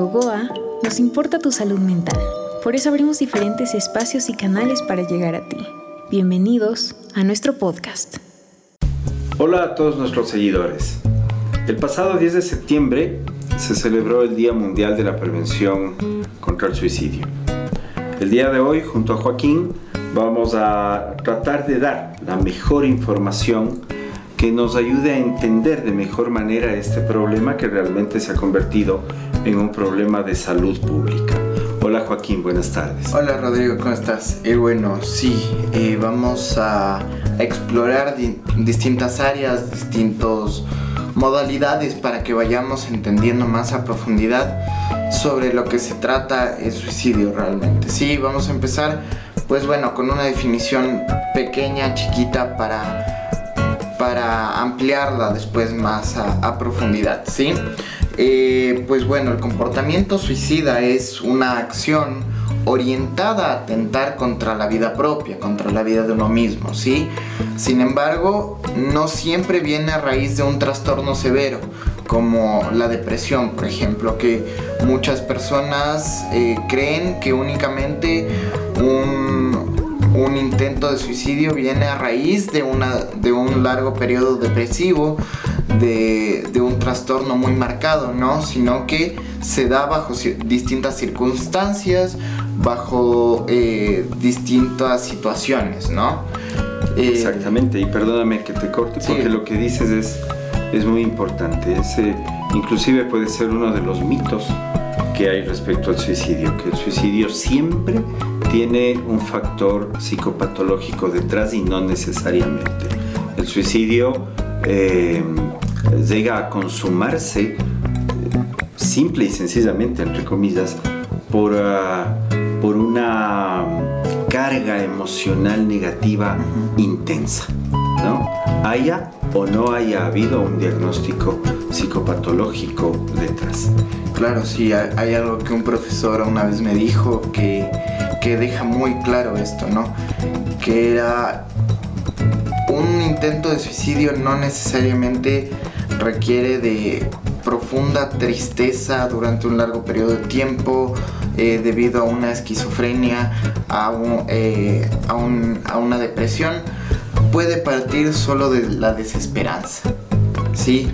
Gogoa nos importa tu salud mental. Por eso abrimos diferentes espacios y canales para llegar a ti. Bienvenidos a nuestro podcast. Hola a todos nuestros seguidores. El pasado 10 de septiembre se celebró el Día Mundial de la Prevención contra el Suicidio. El día de hoy, junto a Joaquín, vamos a tratar de dar la mejor información que nos ayude a entender de mejor manera este problema que realmente se ha convertido en un problema de salud pública. Hola Joaquín, buenas tardes. Hola Rodrigo, ¿cómo estás? Y bueno, sí, eh, vamos a explorar distintas áreas, distintas modalidades para que vayamos entendiendo más a profundidad sobre lo que se trata el suicidio realmente. Sí, vamos a empezar pues bueno, con una definición pequeña, chiquita para para ampliarla después más a, profundidad, ¿sí? Eh, pues bueno, el comportamiento suicida es una acción orientada a atentar contra la vida propia, contra la vida de uno mismo, ¿sí? Sin embargo, no siempre viene a raíz de un trastorno severo, como la depresión, por ejemplo, que muchas personas eh, creen que únicamente un un intento de suicidio viene a raíz de, una, de un largo periodo depresivo, de, un trastorno muy marcado, ¿no? Sino que se da bajo distintas circunstancias, bajo eh, distintas situaciones, ¿no? Eh, Exactamente, y perdóname que te corte, porque lo que dices es, es muy importante. Ese, inclusive puede ser uno de los mitos que hay respecto al suicidio, que el suicidio siempre tiene un factor psicopatológico detrás y no necesariamente. El suicidio eh, llega a consumarse simple y sencillamente, entre comillas, por, ah, por una carga emocional negativa intensa. Haya o no haya habido un diagnóstico psicopatológico detrás. Claro, sí, hay algo que un profesor una vez me dijo que que deja muy claro esto, ¿no? Que era un intento de suicidio no necesariamente requiere de profunda tristeza durante un largo periodo de tiempo eh, debido a una esquizofrenia, a, eh, a, una depresión, puede partir solo de la desesperanza. ¿sí?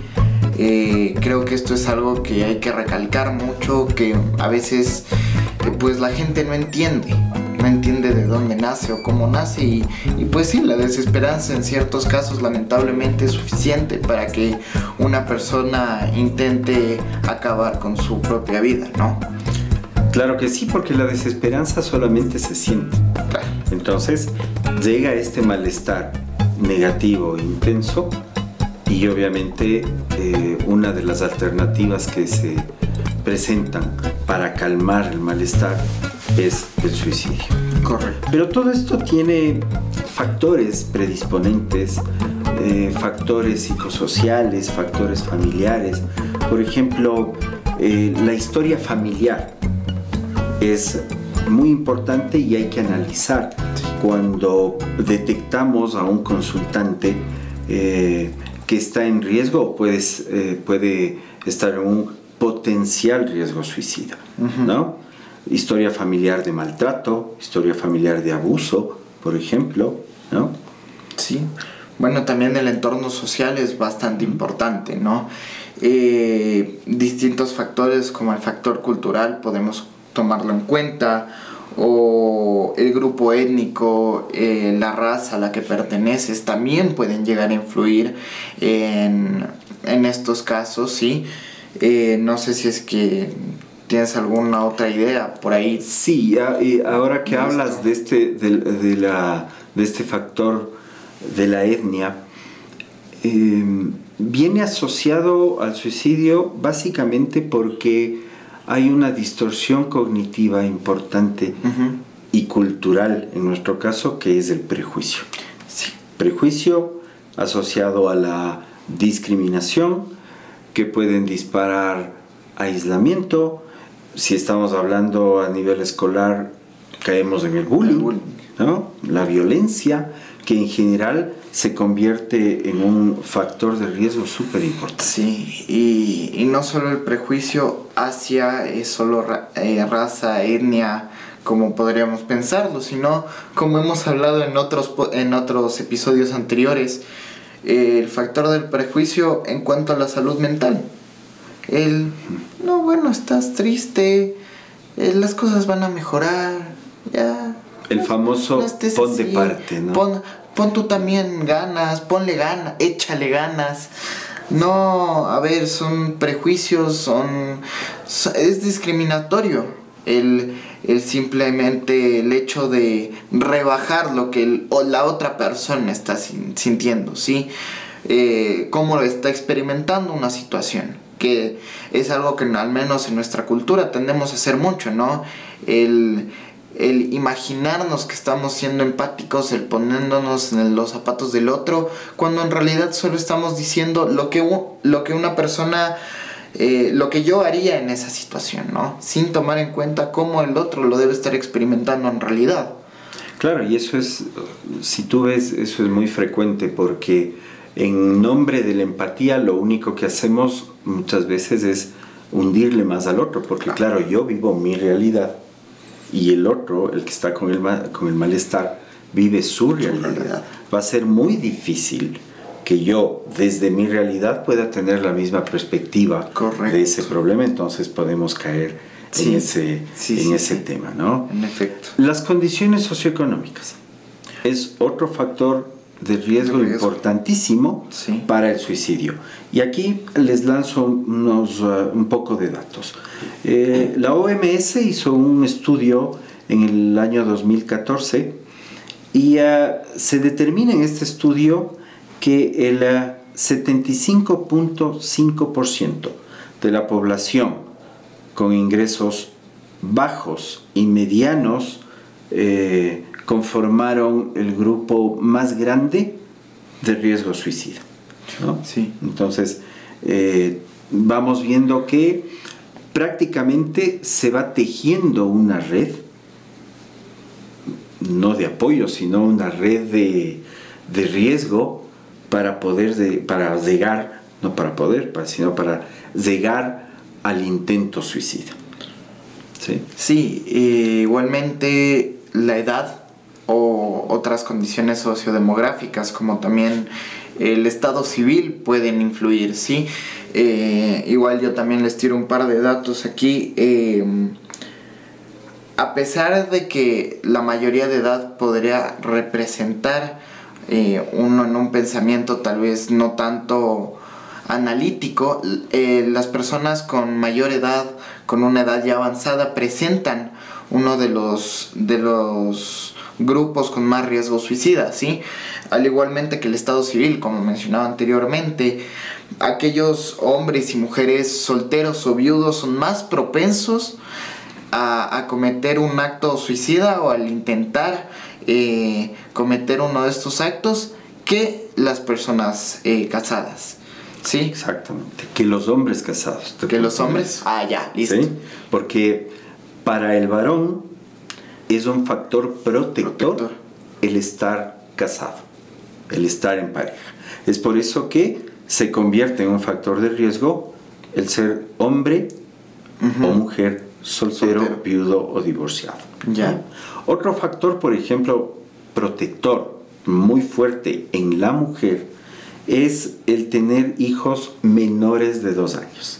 Eh, creo que esto es algo que hay que recalcar mucho, que a veces pues la gente no entiende, no entiende de dónde nace o cómo nace y, pues sí, la desesperanza en ciertos casos lamentablemente es suficiente para que una persona intente acabar con su propia vida, ¿no? Claro que sí, porque la desesperanza solamente se siente. Entonces llega este malestar negativo, intenso, y obviamente eh, una de las alternativas que se presentan para calmar el malestar es el suicidio. Correcto. Pero todo esto tiene factores predisponentes, eh, factores psicosociales, factores familiares. Por ejemplo, eh, la historia familiar es muy importante y hay que analizar cuando detectamos a un consultante eh, que está en riesgo o puede estar en un potencial riesgo suicida, ¿no? Historia familiar de maltrato, historia familiar de abuso, por ejemplo, ¿no? Sí. Bueno, también el entorno social es bastante importante, ¿no? Eh, distintos factores como el factor cultural podemos tomarlo en cuenta o el grupo étnico, eh, la raza a la que perteneces también pueden llegar a influir en, en estos casos, ¿sí? Eh, no sé si es que tienes alguna otra idea por ahí. Sí, y ahora que hablas de este, de, la, de este factor de la etnia, em, viene asociado al suicidio básicamente porque hay una distorsión cognitiva importante y cultural en nuestro caso que es el prejuicio. Sí. Prejuicio asociado a la discriminación, que pueden disparar aislamiento. Si estamos hablando a nivel escolar, caemos en el bullying, ¿no? la violencia, que en general se convierte en un factor de riesgo súper importante. Sí, y, no solo el prejuicio hacia solo eh, raza, etnia, como podríamos pensarlo, sino como hemos hablado en otros, en otros episodios anteriores, el factor del prejuicio en cuanto a la salud mental. El, no, bueno, estás triste, eh, las cosas van a mejorar, ya. El famoso pon de parte, ¿no? Pon, pon tú también ganas, ponle ganas, échale ganas. No, a ver, son prejuicios, son, es discriminatorio el, el, simplemente el hecho de rebajar lo que la otra persona está sintiendo, ¿sí? Eh, cómo está experimentando una situación, que es algo que al menos en nuestra cultura tendemos a hacer mucho, ¿no? El, el imaginarnos que estamos siendo empáticos, el poniéndonos en los zapatos del otro, cuando en realidad solo estamos diciendo lo que, lo que una persona, eh, lo que yo haría en esa situación, ¿no? Sin tomar en cuenta cómo el otro lo debe estar experimentando en realidad. Claro, y eso es, si tú ves, eso es muy frecuente porque en nombre de la empatía lo único que hacemos muchas veces es hundirle más al otro, porque claro, yo vivo mi realidad y el otro, el que está con el, con el malestar, vive su realidad. Va a ser muy difícil que yo desde mi realidad pueda tener la misma perspectiva de ese problema, entonces podemos caer en ese, en ese tema, ¿no? En efecto. Las condiciones socioeconómicas es otro factor de riesgo, importantísimo para el suicidio. Y aquí les lanzo unos, uh, un poco de datos. Eh, la OMS hizo un estudio en el año 2014 y uh, se determina en este estudio que el 75.5% uh, de la población con ingresos bajos y medianos eh, conformaron el grupo más grande de riesgo suicida. Sí. Entonces, eh, vamos viendo que prácticamente se va tejiendo una red, no de apoyo, sino una red de, riesgo para poder, para llegar, no para poder, sino para llegar al intento suicida. Sí, sí igualmente la edad o otras condiciones sociodemográficas como también el estado civil pueden influir, ¿sí? Eh, igual yo también les tiro un par de datos aquí. Em, a pesar de que la mayoría de edad podría representar eh, uno en un pensamiento tal vez no tanto analítico, eh, las personas con mayor edad, con una edad ya avanzada, presentan uno de los, de los grupos con más riesgo suicida, ¿sí? Al igualmente que el Estado civil, como mencionaba anteriormente, aquellos hombres y mujeres solteros o viudos son más propensos a, cometer un acto suicida o al intentar eh, cometer uno de estos actos que las personas eh, casadas. ¿Sí? Exactamente. Que los hombres casados. Que los hombres. Ah, ya, listo. Porque para el varón es un factor protector, el estar casado, el estar en pareja. Es por eso que se convierte en un factor de riesgo el ser hombre o mujer soltero, viudo o divorciado. Ya. Otro factor, por ejemplo, protector muy fuerte en la mujer es el tener hijos menores de dos años.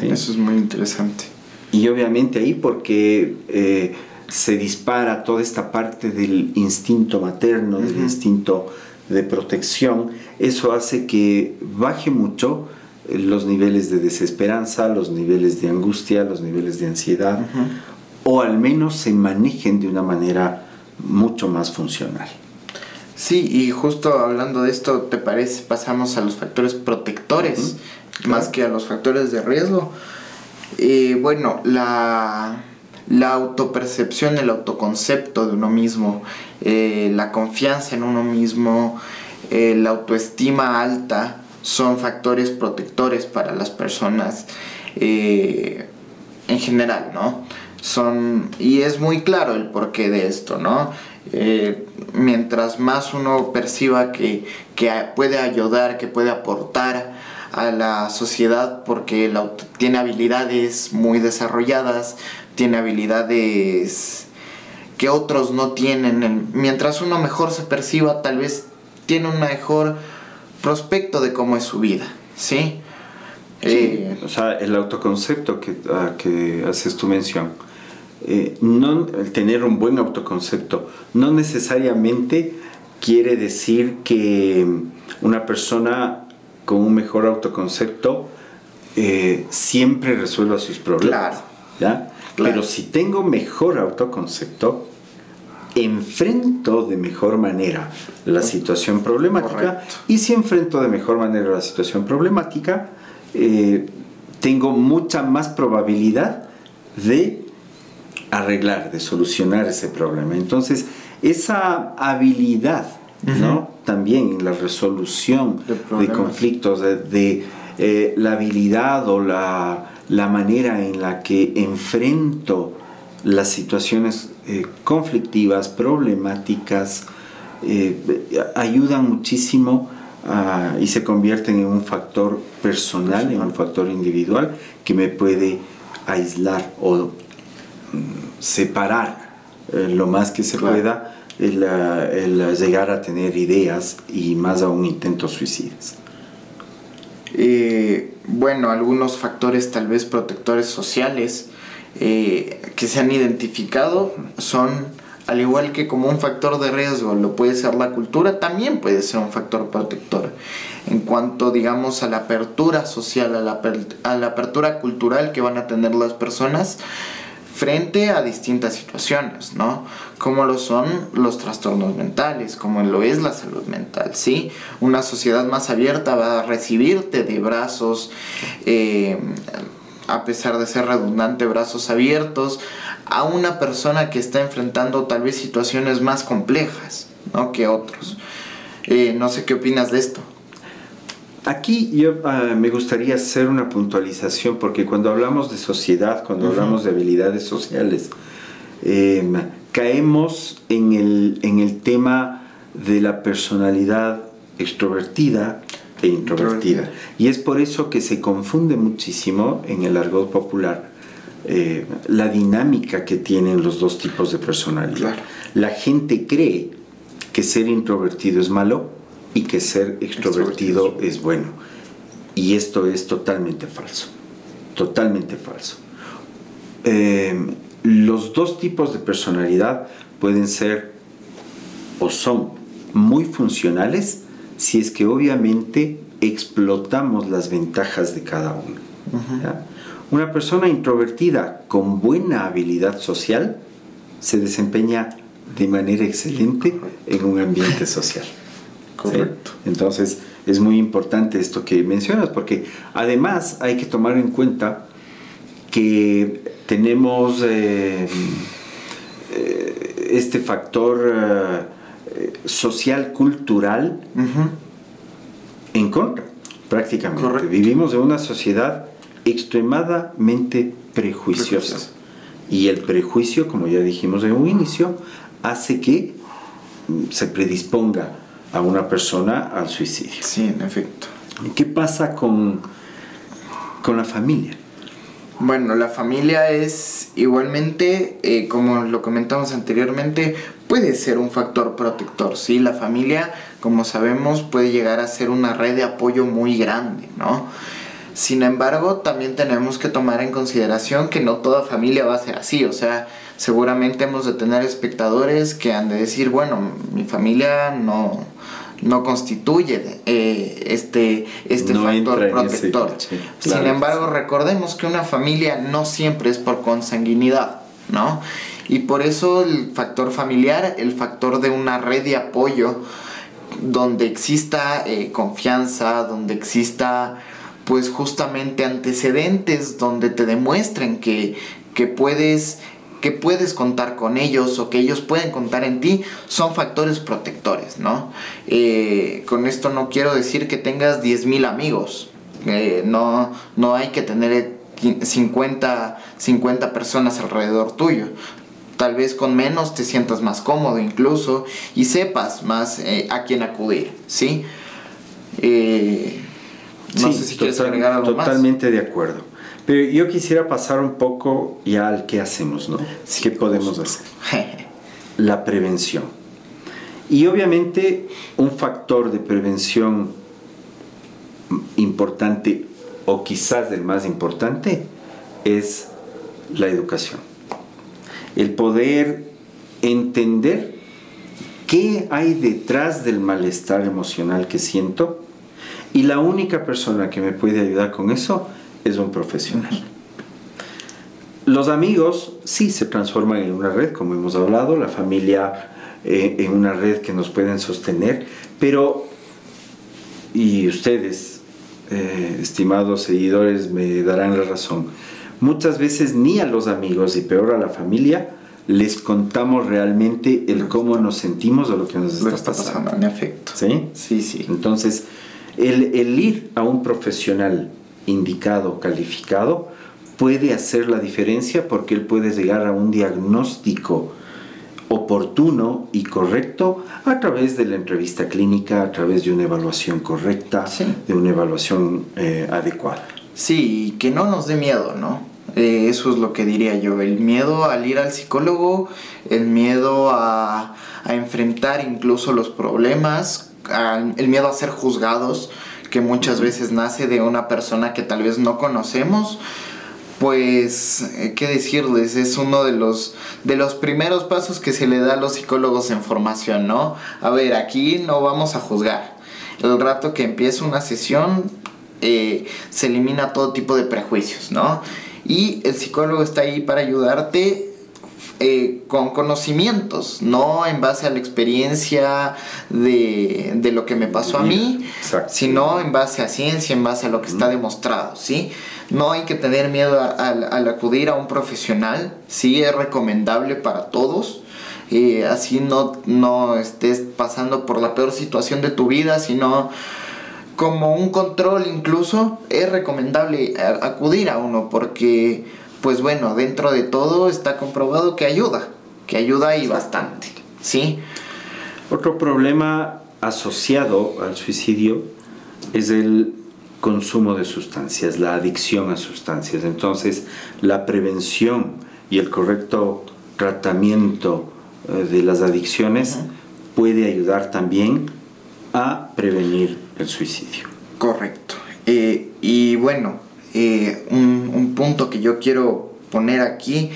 Eso es muy interesante. Y obviamente ahí porque eh, se dispara toda esta parte del instinto materno, del instinto de protección, eso hace que baje mucho eh, los niveles de desesperanza, los niveles de angustia, los niveles de ansiedad, o al menos se manejen de una manera mucho más funcional. Sí, y justo hablando de esto, ¿te parece? Pasamos a los factores protectores más que a los factores de riesgo. Eh, bueno, la la autopercepción, el autoconcepto de uno mismo, eh, la confianza en uno mismo, eh, la autoestima alta son factores protectores para las personas eh, en general, ¿no? son, y es muy claro el porqué de esto, ¿no? Mientras más uno perciba que, puede ayudar, que puede aportar a la sociedad porque tiene habilidades muy desarrolladas, tiene habilidades que otros no tienen. Mientras uno mejor se perciba, tal vez tiene un mejor prospecto de cómo es su vida, ¿sí? Eh, o sea, el autoconcepto que, que haces tu mención, eh, no, el tener un buen autoconcepto no necesariamente quiere decir que una persona con un mejor autoconcepto eh, siempre resuelva sus problemas. ¿ya? Pero si tengo mejor autoconcepto, enfrento de mejor manera la situación problemática y si enfrento de mejor manera la situación problemática, eh, tengo mucha más probabilidad de arreglar, de solucionar ese problema. Entonces, esa habilidad, ¿no? También en la resolución de, conflictos, de, eh, la habilidad o la, la, manera en la que enfrento las situaciones eh, conflictivas, problemáticas, ayudan muchísimo y se convierten en un factor personal, en un factor individual que me puede aislar o mm, separar eh, lo más que se pueda el, llegar a tener ideas y más aún intentos suicidas. Eh, bueno, algunos factores tal vez protectores sociales eh, que se han identificado son al igual que como un factor de riesgo lo puede ser la cultura, también puede ser un factor protector. En cuanto, digamos, a la apertura social, a la, a la apertura cultural que van a tener las personas frente a distintas situaciones, ¿no? Como lo son los trastornos mentales, como lo es la salud mental, ¿sí? Una sociedad más abierta va a recibirte de brazos, eh, a pesar de ser redundante, brazos abiertos, a una persona que está enfrentando tal vez situaciones más complejas ¿no? que otros. Eh, no sé qué opinas de esto. Aquí yo ah, me gustaría hacer una puntualización porque cuando hablamos de sociedad, cuando hablamos de habilidades sociales, em, caemos en el, en el tema de la personalidad extrovertida e introvertida. Y es por eso que se confunde muchísimo en el argot popular eh, la dinámica que tienen los dos tipos de personalidad. La gente cree que ser introvertido es malo y que ser extrovertido, es bueno. Y esto es totalmente falso. Totalmente falso. Em, los dos tipos de personalidad pueden ser o son muy funcionales si es que obviamente explotamos las ventajas de cada uno. Una persona introvertida con buena habilidad social se desempeña de manera excelente en un ambiente social. Correcto. Entonces es muy importante esto que mencionas porque además hay que tomar en cuenta que tenemos eh, eh, este factor eh, social cultural en contra prácticamente. Vivimos en una sociedad extremadamente prejuiciosa. Y el prejuicio, como ya dijimos en un inicio, hace que se predisponga a una persona al suicidio. Sí, en efecto. ¿Qué pasa con, con la familia? Bueno, la familia es igualmente, eh, como lo comentamos anteriormente, puede ser un factor protector, ¿sí? La familia, como sabemos, puede llegar a ser una red de apoyo muy grande, ¿no? Sin embargo, también tenemos que tomar en consideración que no toda familia va a ser así. O sea, seguramente hemos de tener espectadores que han de decir, bueno, mi familia no, no constituye eh, este, este factor protector. Sin embargo, recordemos que una familia no siempre es por consanguinidad, ¿no? Y por eso el factor familiar, el factor de una red de apoyo, donde exista eh, confianza, donde exista pues justamente antecedentes donde te demuestren que, puedes que puedes contar con ellos o que ellos pueden contar en ti son factores protectores, ¿no? Eh, con esto no quiero decir que tengas 10.000 amigos, eh, no, no hay que tener 50, 50 personas alrededor tuyo. Tal vez con menos te sientas más cómodo incluso y sepas más eh, a quién acudir, ¿sí? No sé si quieres agregar algo totalmente de acuerdo. Pero yo quisiera pasar un poco ya al qué hacemos, ¿no? ¿Qué podemos hacer? La prevención. Y obviamente un factor de prevención importante o quizás el más importante es la educación. El poder entender qué hay detrás del malestar emocional que siento y la única persona que me puede ayudar con eso es un profesional. Los amigos sí se transforman en una red, como hemos hablado, la familia eh, en una red que nos pueden sostener, pero, y ustedes, eh, estimados seguidores, me darán la razón, muchas veces ni a los amigos y peor a la familia les contamos realmente el cómo nos sentimos o lo que nos está, pasando. En efecto. ¿Sí? Sí, sí. Entonces, el, el ir a un profesional indicado, calificado, puede hacer la diferencia porque él puede llegar a un diagnóstico oportuno y correcto a través de la entrevista clínica, a través de una evaluación correcta, de una evaluación eh, adecuada. Sí, que no nos dé miedo, ¿no? Eh, eso es lo que diría yo, el miedo al ir al psicólogo, el miedo a, a enfrentar incluso los problemas, el miedo a ser juzgados, que muchas veces nace de una persona que tal vez no conocemos, pues, eh, ¿qué decirles? Es uno de los, de los primeros pasos que se le da a los psicólogos en formación, ¿no? A ver, aquí no vamos a juzgar. El rato que empieza una sesión, eh, se elimina todo tipo de prejuicios, ¿no? Y el psicólogo está ahí para ayudarte eh, con conocimientos, no en base a la experiencia de, lo que me pasó a mí, sino en base a ciencia, en base a lo que está demostrado, ¿sí? No hay que tener miedo al acudir a un profesional, sí es recomendable para todos. Eh, así no, no estés pasando por la peor situación de tu vida, sino como un control incluso, es recomendable acudir a uno porque pues bueno, dentro de todo está comprobado que ayuda, que ayuda y bastante, ¿sí? Otro problema asociado al suicidio es el consumo de sustancias, la adicción a sustancias. Entonces, la prevención y el correcto tratamiento eh, de las adicciones puede ayudar también a prevenir el suicidio. Correcto. Eh, y bueno, eh, un, punto que yo quiero poner aquí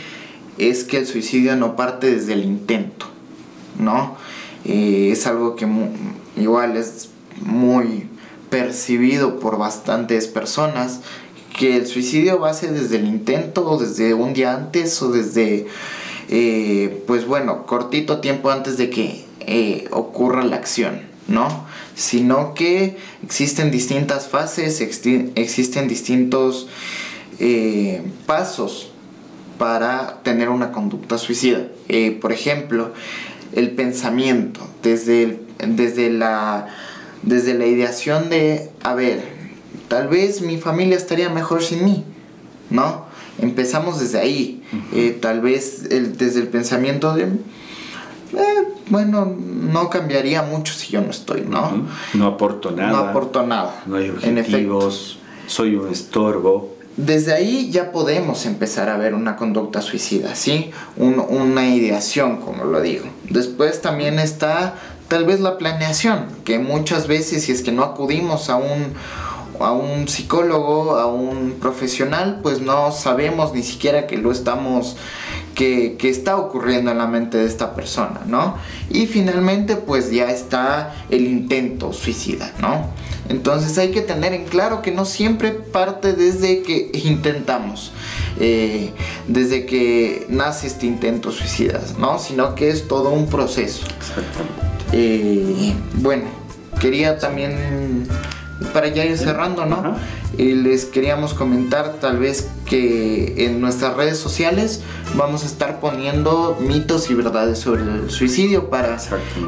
es que el suicidio no parte desde el intento, ¿no? Eh, es algo que igual es muy percibido por bastantes personas, que el suicidio va a ser desde el intento o desde un día antes o desde, eh, pues bueno, cortito tiempo antes de que ocurra la acción, ¿no? Sino que existen distintas fases, existen distintos eh, pasos para tener una conducta suicida. Eh, por ejemplo, el pensamiento, desde, desde, la, desde la ideación de, a ver, tal vez mi familia estaría mejor sin mí, ¿no? Empezamos desde ahí, eh, tal vez desde el pensamiento de, eh, bueno, no cambiaría mucho si yo no estoy, ¿no? No aporto nada. No aporto nada. No hay objetivos, soy un estorbo. Desde ahí ya podemos empezar a ver una conducta suicida, ¿sí? una ideación, como lo digo. Después también está tal vez la planeación, que muchas veces si es que no acudimos a un, a un psicólogo, a un profesional, pues no sabemos ni siquiera que lo estamos que, está ocurriendo en la mente de esta persona, ¿no? Y finalmente pues ya está el intento suicida, ¿no? Entonces hay que tener en claro que no siempre parte desde que intentamos, eh, desde que nace este intento suicida, ¿no? Sino que es todo un proceso. Exactamente. Eh, bueno, quería también para ya ir cerrando, ¿no? Eh, les queríamos comentar tal vez que en nuestras redes sociales vamos a estar poniendo mitos y verdades sobre el suicidio para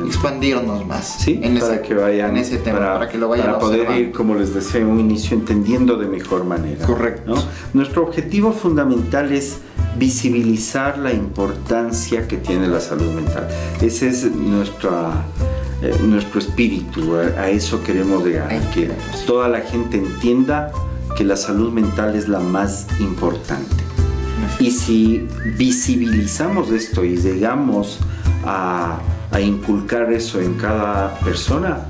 expandirnos más sí, en, para ese, que vayan, ese tema, para, que lo vayan para poder ir, como les decía en un inicio, entendiendo de mejor manera. Correcto. Nuestro objetivo fundamental es visibilizar la importancia que tiene la salud mental. Ese es nuestra eh, nuestro espíritu, a, eso queremos llegar, que toda la gente entienda que la salud mental es la más importante. Y si visibilizamos esto y llegamos a, inculcar eso en cada persona,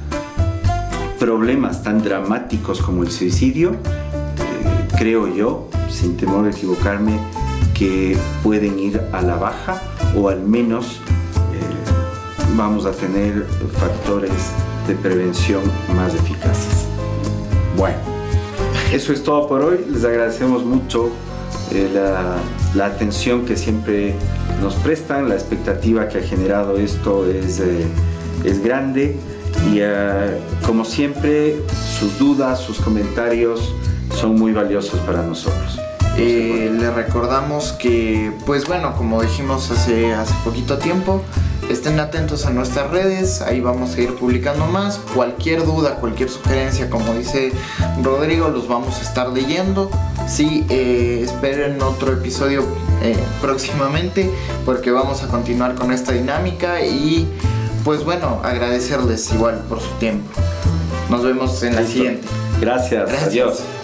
problemas tan dramáticos como el suicidio, eh, creo yo, sin temor a equivocarme, que pueden ir a la baja o al menos vamos a tener factores de prevención más eficaces. Bueno, eso es todo por hoy. Les agradecemos mucho eh, la, atención que siempre nos prestan. La expectativa que ha generado esto es, eh, es grande y eh, como siempre sus dudas, sus comentarios son muy valiosos para nosotros. le recordamos que, pues bueno, como dijimos hace, hace poquito tiempo, Estén atentos a nuestras redes, ahí vamos a ir publicando más. Cualquier duda, cualquier sugerencia, como dice Rodrigo, los vamos a estar leyendo. Sí, eh, esperen otro episodio eh, próximamente porque vamos a continuar con esta dinámica y pues bueno, agradecerles igual por su tiempo. Nos vemos en la siguiente. Gracias. Gracias. Adiós.